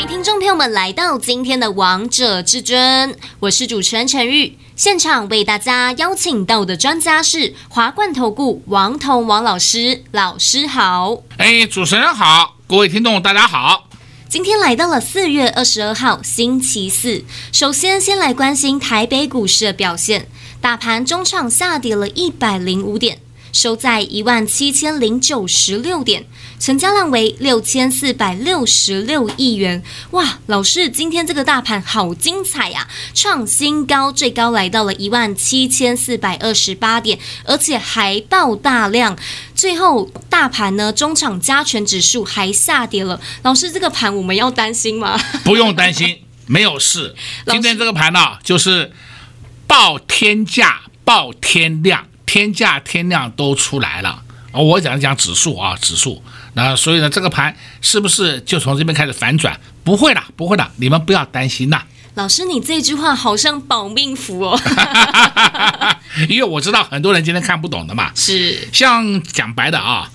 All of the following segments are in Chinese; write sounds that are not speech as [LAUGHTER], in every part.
欢迎听众朋友们来到今天的《王者至尊》，我是主持人陈玉。现场为大家邀请到的专家是华冠投顾王彤王老师，老师好。哎，主持人好，各位听众大家好。今天来到了四月二十二号星期四，首先先来关心台北股市的表现，大盘中场下跌了一百零五点。收在一万七千零九十六点，成交量为六千四百六十六亿元。哇，老师，今天这个大盘好精彩呀，创新高，最高来到了一万七千四百二十八点，而且还爆大量。最后，大盘呢，中场加权指数还下跌了。老师，这个盘我们要担心吗？[LAUGHS] 不用担心，没有事。今天这个盘呢，就是爆天价，爆天量。天价天量都出来了，我讲一讲指数啊，指数。那所以呢，这个盘是不是就从这边开始反转？不会的，不会的，你们不要担心呐。老师，你这句话好像保命符哦。[LAUGHS] 因为我知道很多人今天看不懂的嘛。是。像讲白的啊，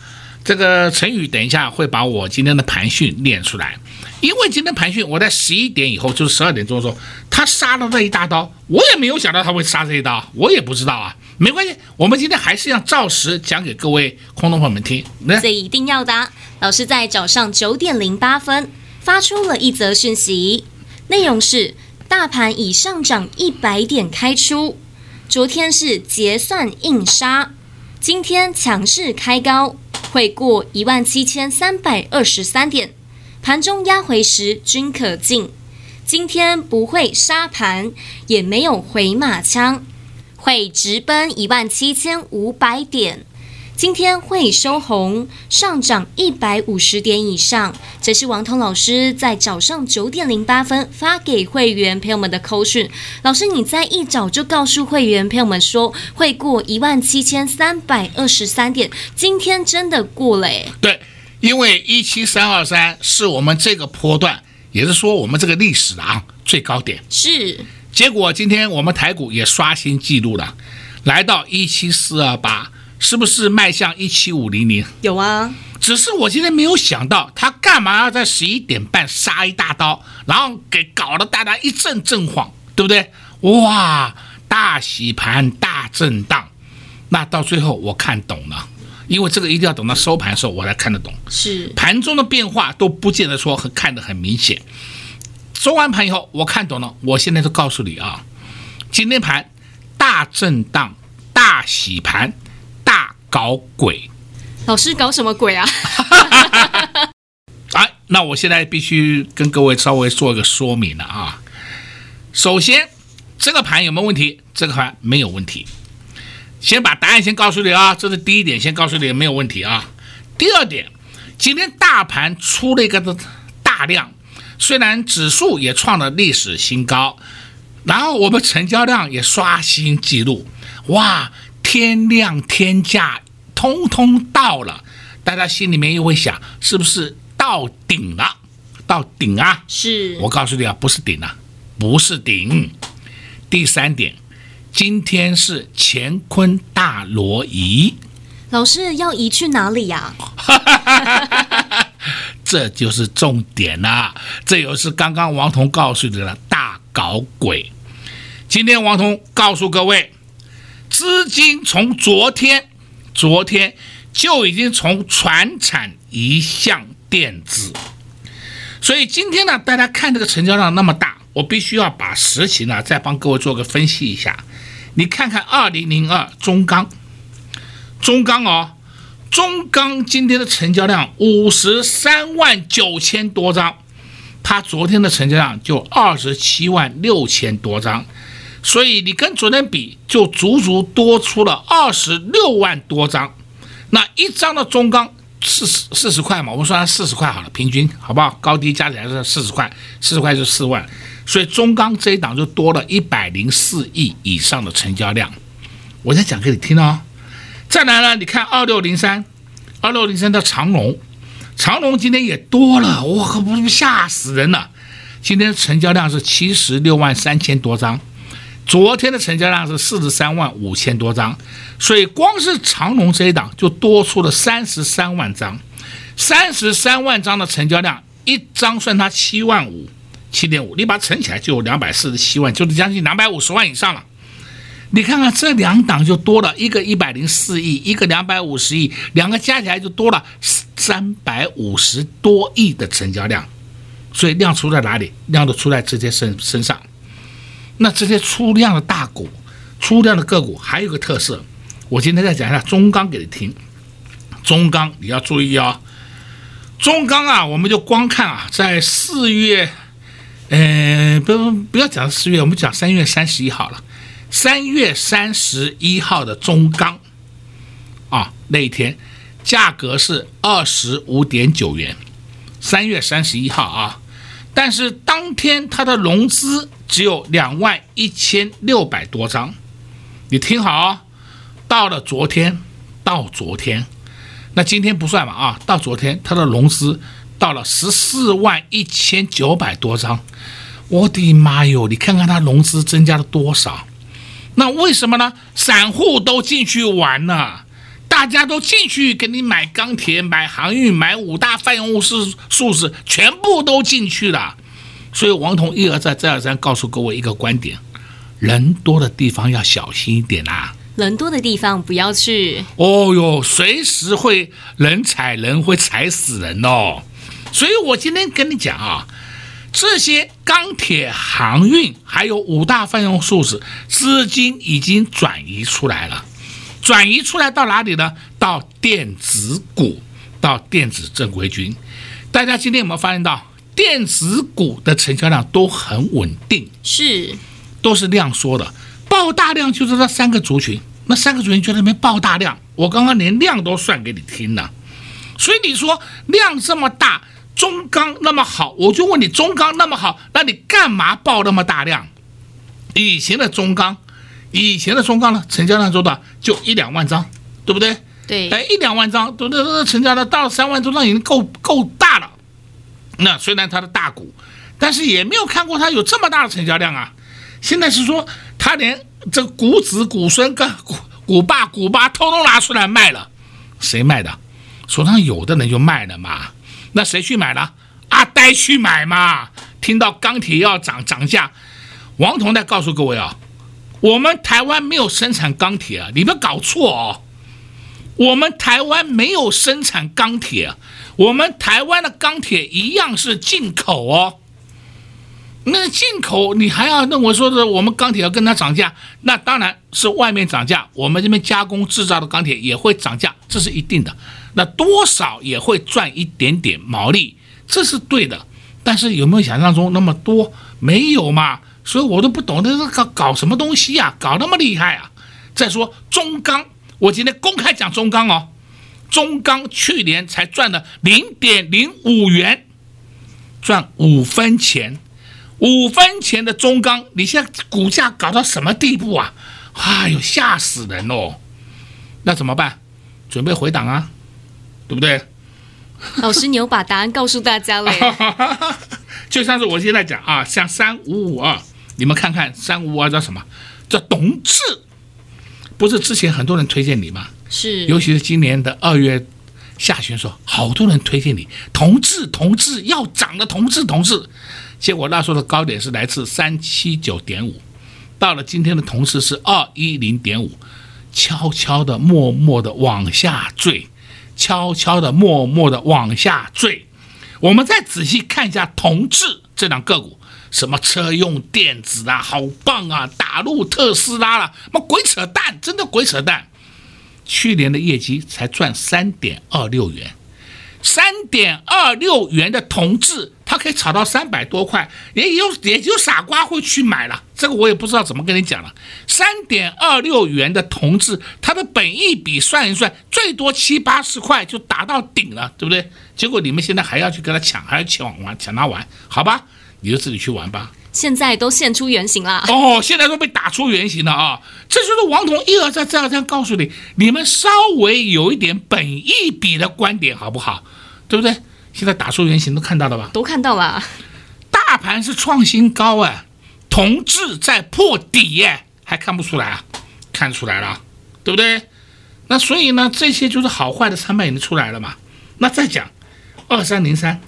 这个陈宇等一下会把我今天的盘讯练出来。因为今天盘讯，我在十一点以后，就是十二点钟的时候，他杀了那一大刀，我也没有想到他会杀这一刀，我也不知道啊。没关系，我们今天还是要照实讲给各位空洞朋友们听。这一定要的。老师在早上九点零八分发出了一则讯息，内容是：大盘已上涨一百点开出，昨天是结算硬杀，今天强势开高，会过一万七千三百二十三点，盘中压回时均可进。今天不会杀盘，也没有回马枪。会直奔一万七千五百点，今天会收红，上涨一百五十点以上。这是王彤老师在早上九点零八分发给会员朋友们的口讯。老师，你在一早就告诉会员朋友们说会过一万七千三百二十三点，今天真的过了诶。对，因为一七三二三是我们这个波段，也是说我们这个历史啊最高点。是。结果今天我们台股也刷新记录了，来到一七四二八，是不是迈向一七五零零？有啊，只是我今天没有想到他干嘛要在十一点半杀一大刀，然后给搞得大家一阵阵慌，对不对？哇，大洗盘大震荡，那到最后我看懂了，因为这个一定要等到收盘的时候我才看得懂，是盘中的变化都不见得说很看得很明显。收完盘以后，我看懂了。我现在就告诉你啊，今天盘大震荡、大洗盘、大搞鬼。老师搞什么鬼啊？[LAUGHS] 哎，那我现在必须跟各位稍微做一个说明了啊。首先，这个盘有没有问题？这个盘没有问题。先把答案先告诉你啊，这是第一点，先告诉你没有问题啊。第二点，今天大盘出了一个的大量。虽然指数也创了历史新高，然后我们成交量也刷新记录，哇，天量天价通通到了，大家心里面又会想，是不是到顶了？到顶啊？是。我告诉你啊，不是顶啊，不是顶。第三点，今天是乾坤大挪移。老师要移去哪里呀？[LAUGHS] [LAUGHS] [LAUGHS] [LAUGHS] 这就是重点啦！这又是刚刚王彤告诉你的大搞鬼。今天王彤告诉各位，资金从昨天，昨天就已经从船产移向电子，所以今天呢，大家看这个成交量那么大，我必须要把实情呢再帮各位做个分析一下。你看看二零零二中钢，中钢哦。中钢今天的成交量五十三万九千多张，它昨天的成交量就二十七万六千多张，所以你跟昨天比，就足足多出了二十六万多张。那一张的中钢四十四十块嘛，我们算它四十块好了，平均好不好？高低加起来是四十块，四十块是四万，所以中钢这一档就多了一百零四亿以上的成交量。我再讲给你听哦。再来呢，你看二六零三，二六零三的长龙，长龙今天也多了，我可不是吓死人了。今天成交量是七十六万三千多张，昨天的成交量是四十三万五千多张，所以光是长龙这一档就多出了三十三万张，三十三万张的成交量，一张算它七万五，七点五，你把它乘起来就有两百四十七万，就是将近两百五十万以上了。你看看这两档就多了一个一百零四亿，一个两百五十亿，两个加起来就多了三百五十多亿的成交量。所以量出在哪里？量都出在这些身身上。那这些出量的大股、出量的个股还有个特色，我今天再讲一下中钢给你听。中钢你要注意哦，中钢啊，我们就光看啊，在四月，呃，不不要讲四月，我们讲三月三十一号了。三月三十一号的中钢啊，那一天价格是二十五点九元。三月三十一号啊。但是当天它的融资只有两万一千六百多张，你听好啊，到了昨天，到昨天，那今天不算嘛啊，到昨天它的融资到了十四万一千九百多张，我的妈哟，你看看它融资增加了多少？那为什么呢？散户都进去玩了。大家都进去给你买钢铁、买航运、买五大泛用式数字，全部都进去了。所以王彤一而再、再而三告诉各位一个观点：人多的地方要小心一点啊！人多的地方不要去。哦哟，随时会人踩人，会踩死人哦。所以我今天跟你讲啊，这些钢铁、航运还有五大泛用数字资金已经转移出来了。转移出来到哪里呢？到电子股，到电子正规军。大家今天有没有发现到电子股的成交量都很稳定？是，都是量缩的，爆大量就是那三个族群。那三个族群就在那边爆大量，我刚刚连量都算给你听了。所以你说量这么大，中钢那么好，我就问你，中钢那么好，那你干嘛爆那么大量？以前的中钢。以前的中钢呢，成交量做到？就一两万张，对不对？对，哎，一两万张，对对对，成交量到了三万多张已经够够大了。那虽然它的大股，但是也没有看过它有这么大的成交量啊。现在是说，它连这个股子、股孙跟股股爸、股妈通通拿出来卖了，谁卖的？手上有的人就卖了嘛。那谁去买了？阿呆去买嘛。听到钢铁要涨涨价，王彤在告诉各位啊。我们台湾没有生产钢铁啊，你们搞错哦。我们台湾没有生产钢铁，我们台湾的钢铁一样是进口哦。那进口你还要认为说是我们钢铁要跟它涨价，那当然是外面涨价，我们这边加工制造的钢铁也会涨价，这是一定的。那多少也会赚一点点毛利，这是对的。但是有没有想象中那么多？没有嘛。所以我都不懂，这是搞搞什么东西呀？搞那么厉害啊！再说中钢，我今天公开讲中钢哦，中钢去年才赚了零点零五元，赚五分钱，五分钱的中钢，你现在股价搞到什么地步啊？哎呦，吓死人哦！那怎么办？准备回档啊，对不对？老师，你有把答案告诉大家了。[LAUGHS] 就像是我现在讲啊，像三五五二。你们看看三五五二叫什么？叫董志，不是之前很多人推荐你吗？是，尤其是今年的二月下旬说，好多人推荐你，同志同志要涨的同志同志，结果那时候的高点是来自三七九点五，到了今天的同志是二一零点五，悄悄的默默的往下坠，悄悄的默默的往下坠。我们再仔细看一下同志这两个股。什么车用电子啊，好棒啊！打入特斯拉了，妈鬼扯淡，真的鬼扯淡。去年的业绩才赚三点二六元，三点二六元的同志，它可以炒到三百多块，也有也就傻瓜会去买了。这个我也不知道怎么跟你讲了。三点二六元的同志，它的本益比算一算，最多七八十块就达到顶了，对不对？结果你们现在还要去跟他抢，还要抢玩，抢他玩，好吧？你就自己去玩吧。现在都现出原形了。哦，现在都被打出原形了啊！这就是王彤一而再再而三告诉你，你们稍微有一点本意比的观点好不好？对不对？现在打出原形都看到了吧？都看到了。大盘是创新高啊，同志在破底耶，还看不出来啊？看出来了，对不对？那所以呢，这些就是好坏的参半已经出来了嘛。那再讲二三零三，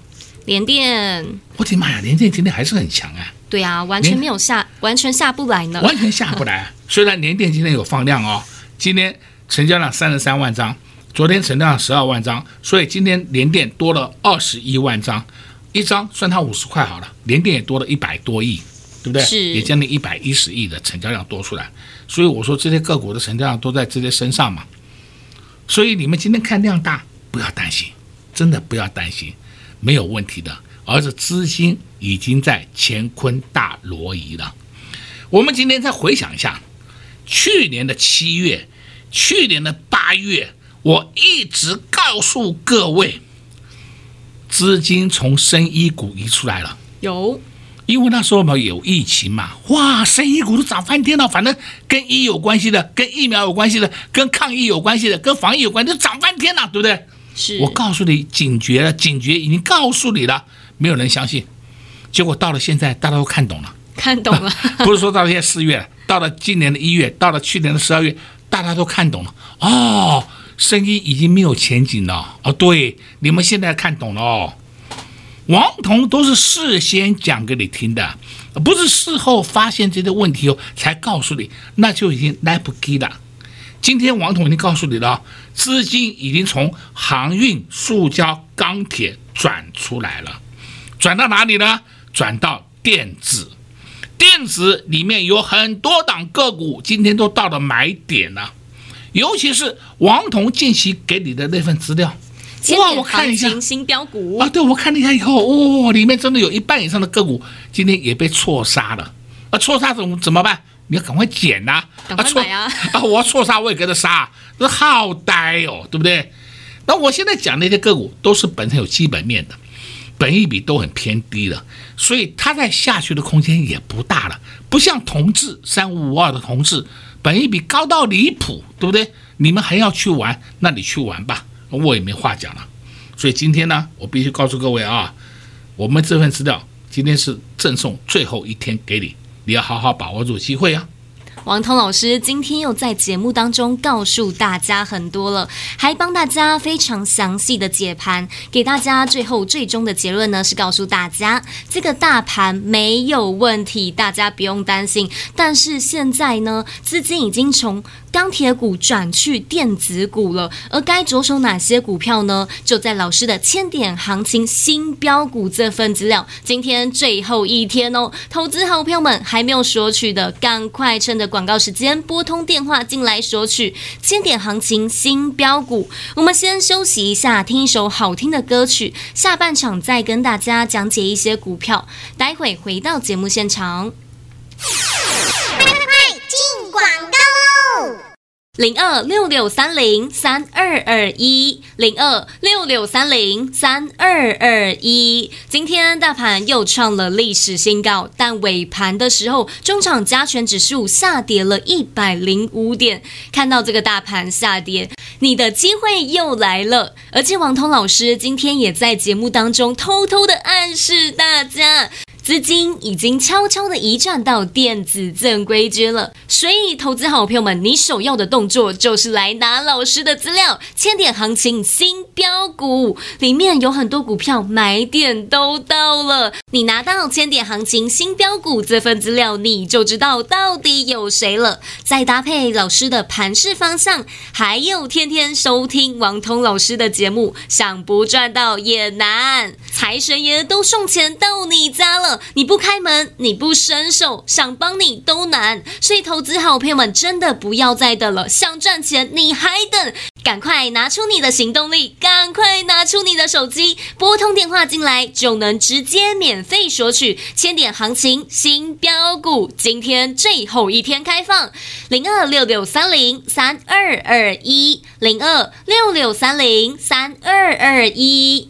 联电，我的妈呀，联电今天还是很强啊。对啊，完全没有下，完全下不来呢。[LAUGHS] 完全下不来。虽然联电今天有放量哦，今天成交量三十三万张，昨天成交量十二万张，所以今天联电多了二十一万张，一张算它五十块好了，联电也多了一百多亿，对不对？是，也将近一百一十亿的成交量多出来。所以我说这些个股的成交量都在这些身上嘛。所以你们今天看量大，不要担心，真的不要担心，没有问题的。而是资金已经在乾坤大挪移了。我们今天再回想一下，去年的七月，去年的八月，我一直告诉各位，资金从生医股移出来了。有，因为那时候嘛有疫情嘛，哇，生医股都涨翻天了。反正跟医有关系的，跟疫苗有关系的，跟抗疫有关系的，跟防疫有关系的，都涨翻天了，对不对？是我告诉你，警觉了，警觉已经告诉你了。没有人相信，结果到了现在，大家都看懂了，看懂了。[LAUGHS] 不是说到现在四月，到了今年的一月，到了去年的十二月，大家都看懂了。哦，生意已经没有前景了。哦，对，你们现在看懂了哦。王彤都是事先讲给你听的，不是事后发现这些问题哦才告诉你，那就已经来不及了。今天王彤已经告诉你了，资金已经从航运、塑胶、钢铁转出来了。转到哪里呢？转到电子，电子里面有很多档个股，今天都到了买点了。尤其是王彤近期给你的那份资料，哇，我看一下新标股啊，对，我看了一下以后，哦，里面真的有一半以上的个股今天也被错杀了。啊，错杀怎么怎么办？你要赶快减呐！赶快买啊！[LAUGHS] 啊，我要错杀我也跟着杀，这好呆哦，对不对？那我现在讲那些个股都是本身有基本面的。本益比都很偏低的，所以它在下去的空间也不大了，不像同志三五五二的同志，本一比高到离谱，对不对？你们还要去玩，那你去玩吧，我也没话讲了。所以今天呢，我必须告诉各位啊，我们这份资料今天是赠送最后一天给你，你要好好把握住机会啊。王彤老师今天又在节目当中告诉大家很多了，还帮大家非常详细的解盘，给大家最后最终的结论呢是告诉大家这个大盘没有问题，大家不用担心。但是现在呢，资金已经从钢铁股转去电子股了，而该着手哪些股票呢？就在老师的千点行情新标股这份资料，今天最后一天哦，投资好朋友们还没有索取的，赶快趁着广告时间拨通电话进来索取千点行情新标股。我们先休息一下，听一首好听的歌曲，下半场再跟大家讲解一些股票。待会回到节目现场快进广告。零二六六三零三二二一，零二六六三零三二二一。今天大盘又创了历史新高，但尾盘的时候，中场加权指数下跌了一百零五点。看到这个大盘下跌，你的机会又来了。而且王彤老师今天也在节目当中偷偷的暗示大家。资金已经悄悄的移转到电子正规军了，所以投资好朋友们，你首要的动作就是来拿老师的资料，千点行情新标股里面有很多股票买点都到了，你拿到千点行情新标股这份资料，你就知道到底有谁了。再搭配老师的盘势方向，还有天天收听王通老师的节目，想不赚到也难，财神爷都送钱到你家了。你不开门，你不伸手，想帮你都难。所以，投资好朋友们真的不要再等了，想赚钱你还等？赶快拿出你的行动力，赶快拿出你的手机，拨通电话进来，就能直接免费索取千点行情新标股。今天最后一天开放，零二六六三零三二二一，零二六六三零三二二一。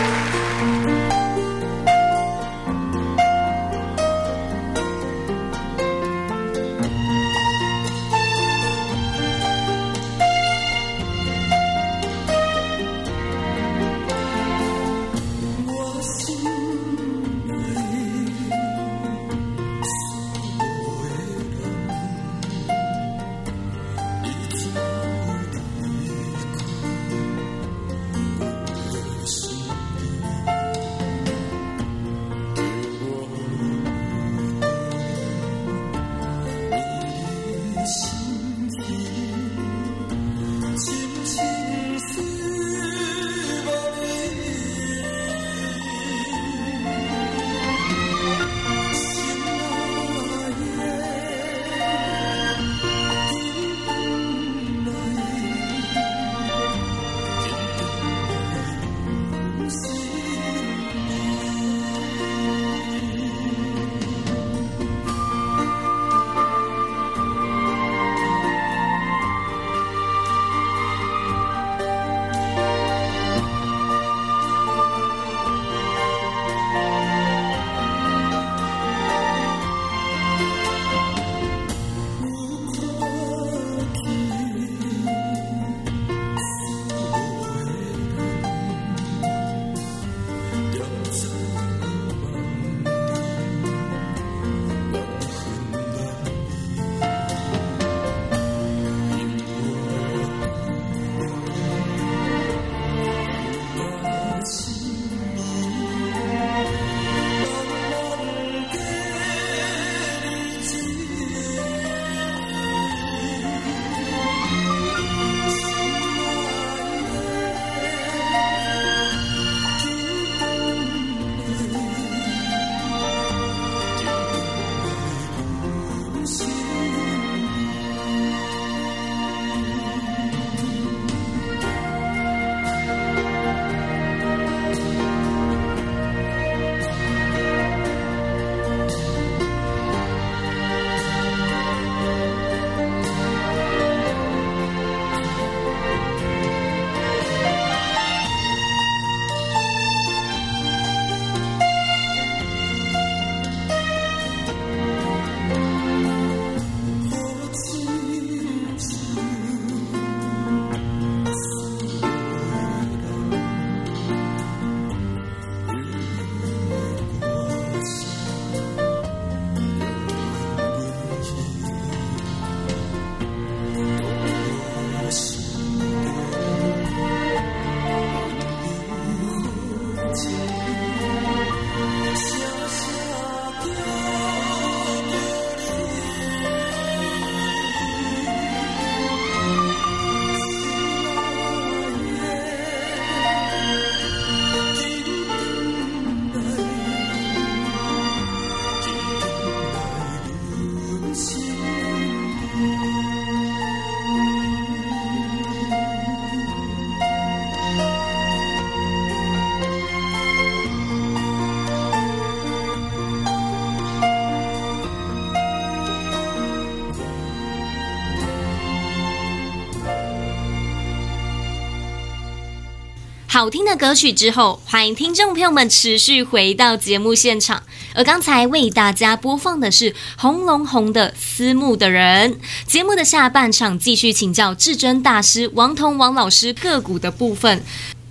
好听的歌曲之后，欢迎听众朋友们持续回到节目现场。而刚才为大家播放的是红龙红的思慕的人。节目的下半场继续请教至尊大师王彤王老师个股的部分。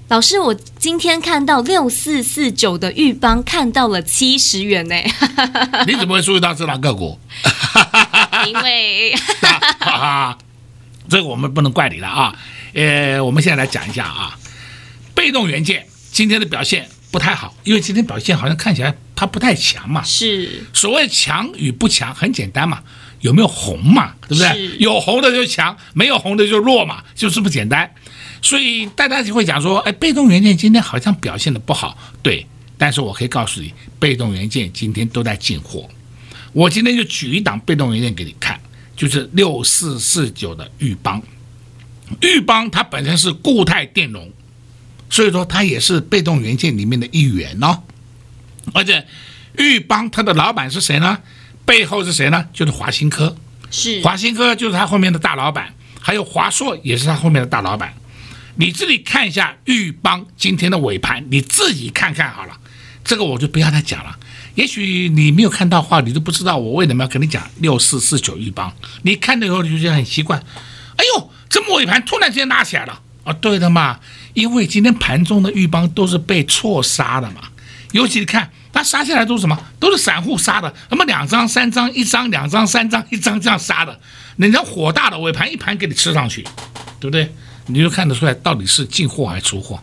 老师，我今天看到六四四九的玉邦看到了七十元呢。你怎么会注意到这档个股？因为 [LAUGHS] 哈哈，这个我们不能怪你了啊。呃，我们现在来讲一下啊。被动元件今天的表现不太好，因为今天表现好像看起来它不太强嘛。是，所谓强与不强很简单嘛，有没有红嘛，对不对？有红的就强，没有红的就弱嘛，就这么简单。所以大家就会讲说，哎，被动元件今天好像表现的不好，对。但是我可以告诉你，被动元件今天都在进货。我今天就举一档被动元件给你看，就是六四四九的玉邦。玉邦它本身是固态电容，所以说它也是被动元件里面的一员哦。而且玉邦它的老板是谁呢？背后是谁呢？就是华新科。是华新科就是他后面的大老板，还有华硕也是他后面的大老板。你自己看一下玉邦今天的尾盘，你自己看看好了。这个我就不要再讲了。也许你没有看到话，你都不知道我为什么要跟你讲六四四九钰邦。你看了以后你就觉得很奇怪。哎呦，这么尾盘突然之间拉起来了？啊，对的嘛，因为今天盘中的钰邦都是被错杀的嘛。尤其你看。它杀下来都是什么？都是散户杀的，那么两张、三张、一张、两张、三张、一张这样杀的。人家火大的尾盘一盘给你吃上去，对不对？你就看得出来到底是进货还是出货，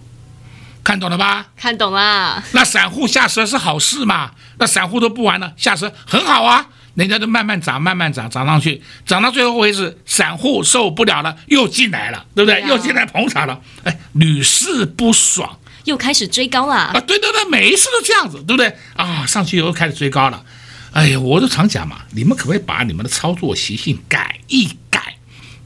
看懂了吧？看懂了。那散户下车是好事嘛？那散户都不玩了，下车很好啊。人家都慢慢涨，慢慢涨，涨上去，涨到最后为止，散户受不了了，又进来了，对不对？对啊、又进来捧场了，哎，屡试不爽。又开始追高了啊！对对对，每一次都这样子，对不对啊？上去以后开始追高了，哎呀，我都常讲嘛，你们可不可以把你们的操作习性改一改？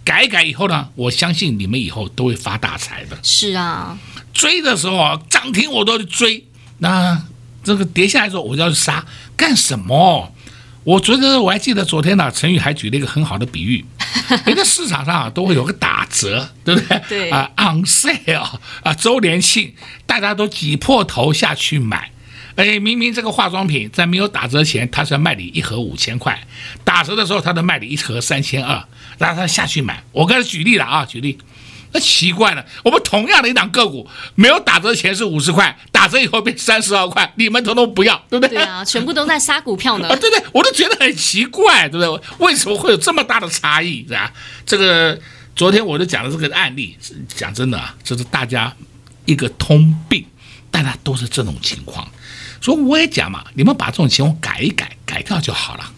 改一改以后呢，我相信你们以后都会发大财的。是啊，追的时候啊，涨停我都去追，那这个跌下来的时候我就要去杀，干什么？我觉得我还记得昨天呢，陈宇还举了一个很好的比喻，[LAUGHS] 人家市场上啊都会有个打折，对不对？对啊，on sale 啊，周年庆，大家都挤破头下去买。哎，明明这个化妆品在没有打折前，它是要卖你一盒五千块，打折的时候，它都卖你一盒三千二，让他下去买。我刚才举例了啊，举例。那奇怪了，我们同样的一档个股，没有打折前是五十块，打折以后变三十二块，你们统统不要，对不对？对啊，全部都在杀股票呢。[LAUGHS] 啊，对对，我都觉得很奇怪，对不对？为什么会有这么大的差异，是吧？这个昨天我就讲了这个案例，讲真的啊，这是大家一个通病，大家都是这种情况，所以我也讲嘛，你们把这种情况改一改，改掉就好了。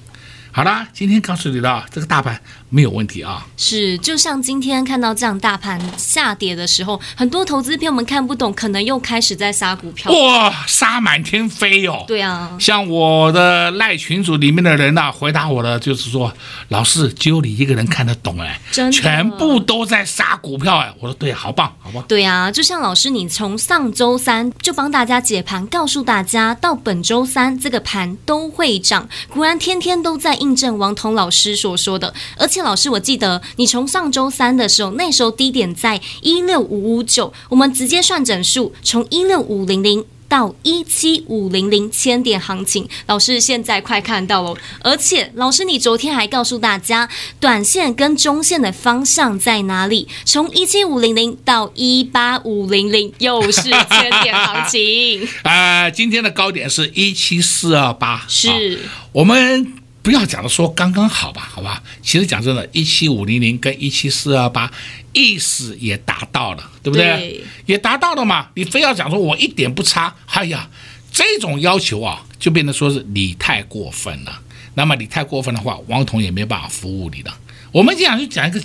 好啦，今天告诉你的这个大盘没有问题啊。是，就像今天看到这样大盘下跌的时候，很多投资朋友们看不懂，可能又开始在杀股票。哇，杀满天飞哟！对啊，像我的赖群组里面的人呐、啊，回答我的就是说，老师只有你一个人看得懂哎，真的，全部都在杀股票哎。我说对，好棒，好棒。对啊，就像老师你从上周三就帮大家解盘，告诉大家到本周三这个盘都会涨，果然天天都在。印证王彤老师所说的，而且老师，我记得你从上周三的时候，那时候低点在一六五五九，我们直接算整数，从一六五零零到一七五零零千点行情，老师现在快看到了，而且老师你昨天还告诉大家，短线跟中线的方向在哪里？从一七五零零到一八五零零，又是千点行情。啊、[LAUGHS] 呃，今天的高点是一七四二八，是、哦、我们。不要讲的说刚刚好吧，好吧？其实讲真的，一七五零零跟一七四二八意思也达到了，对不对？对，也达到了嘛。你非要讲说我一点不差，哎呀，这种要求啊，就变得说是你太过分了。那么你太过分的话，王彤也没办法服务你的。我们这样就讲一个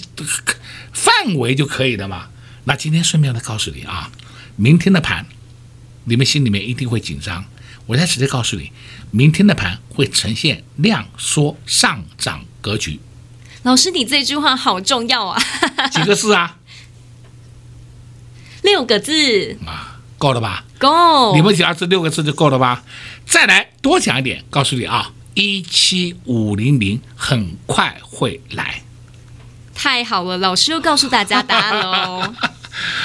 范围就可以了嘛。那今天顺便的告诉你啊，明天的盘，你们心里面一定会紧张。我再直接告诉你，明天的盘会呈现量缩上涨格局。老师，你这句话好重要啊！几个字啊？[LAUGHS] 六个字啊，够了吧？够。你们只要这六个字就够了吧？再来多讲一点，告诉你啊，一七五零零很快会来。太好了，老师又告诉大家答案喽。[LAUGHS]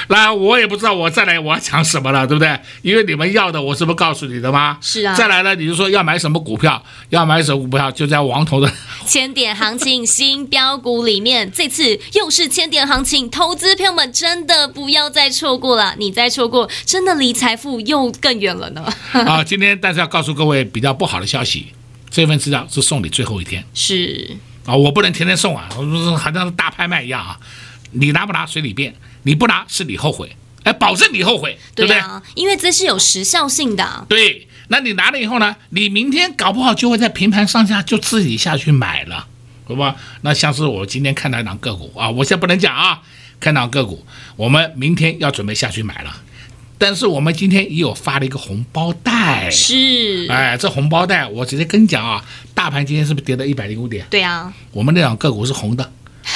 那我也不知道我再来我要讲什么了，对不对？因为你们要的我是不是告诉你的吗？是啊。再来呢，你就说要买什么股票，要买什么股票，就在王头的千点行情新标股里面，这次又是千点行情，投资朋友们真的不要再错过了，你再错过，真的离财富又更远了呢。[LAUGHS] [LAUGHS] 啊，今天但是要告诉各位比较不好的消息，这份资料是送你最后一天。是啊，我不能天天送啊，我好像是大拍卖一样啊，你拿不拿随你便。你不拿是你后悔，哎，保证你后悔，对不对？对啊，因为这是有时效性的。对，那你拿了以后呢？你明天搞不好就会在平盘上下就自己下去买了，好吧？那像是我今天看到一档个股啊，我现在不能讲啊，看到个股，我们明天要准备下去买了。但是我们今天也有发了一个红包袋，是，哎，这红包袋我直接跟你讲啊，大盘今天是不是跌到一百零五点？对啊，我们那档个股是红的。[LAUGHS]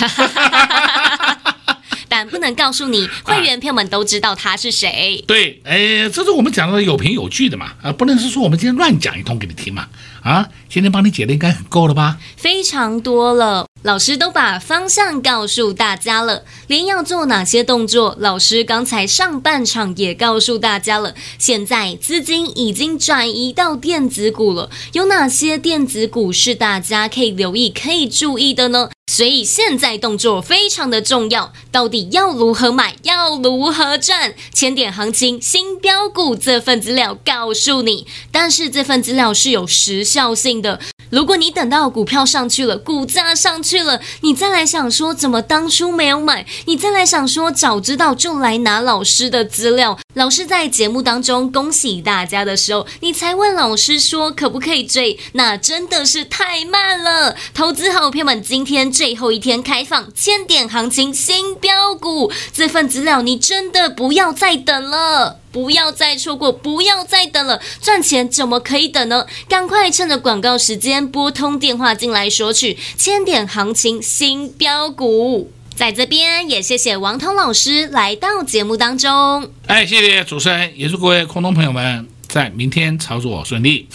能告诉你，会员朋友们都知道他是谁。对，哎，这是我们讲的有凭有据的嘛，啊，不能是说我们今天乱讲一通给你听嘛，啊，今天帮你解的应该很够了吧？非常多了。老师都把方向告诉大家了，连要做哪些动作，老师刚才上半场也告诉大家了。现在资金已经转移到电子股了，有哪些电子股是大家可以留意、可以注意的呢？所以现在动作非常的重要，到底要如何买，要如何赚？千点行情新标股这份资料告诉你，但是这份资料是有时效性的。如果你等到股票上去了，股价上去去了，你再来想说怎么当初没有买，你再来想说早知道就来拿老师的资料，老师在节目当中恭喜大家的时候，你才问老师说可不可以追，那真的是太慢了。投资好朋友们，今天最后一天开放千点行情新标股这份资料，你真的不要再等了。不要再错过，不要再等了，赚钱怎么可以等呢？赶快趁着广告时间拨通电话进来索取千点行情新标股。在这边也谢谢王通老师来到节目当中。哎，谢谢主持人，也祝各位空中朋友们在明天操作顺利。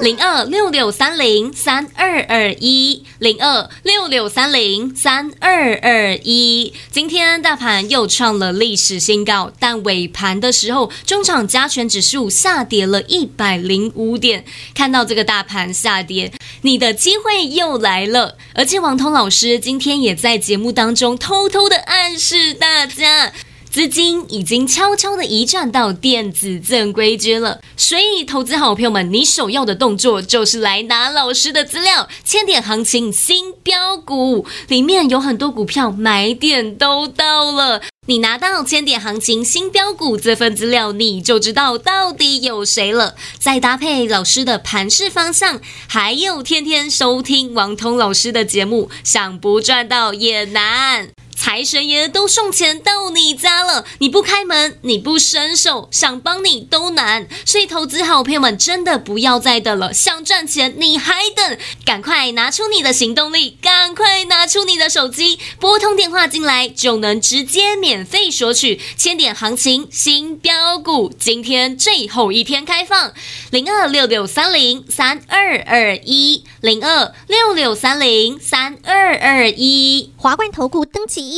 零二六六三零三二二一，零二六六三零三二二一。今天大盘又创了历史新高，但尾盘的时候，中场加权指数下跌了一百零五点。看到这个大盘下跌，你的机会又来了。而且王彤老师今天也在节目当中偷偷的暗示大家。资金已经悄悄地移转到电子正规军了，所以投资好朋友们，你首要的动作就是来拿老师的资料。千点行情新标股里面有很多股票买点都到了，你拿到千点行情新标股这份资料，你就知道到底有谁了。再搭配老师的盘势方向，还有天天收听王通老师的节目，想不赚到也难。财神爷都送钱到你家了，你不开门，你不伸手，想帮你都难。所以投资好朋友们真的不要再等了，想赚钱你还等？赶快拿出你的行动力，赶快拿出你的手机，拨通电话进来就能直接免费索取千点行情新标股。今天最后一天开放，零二六六三零三二二一，零二六六三零三二二一，华冠投顾登记。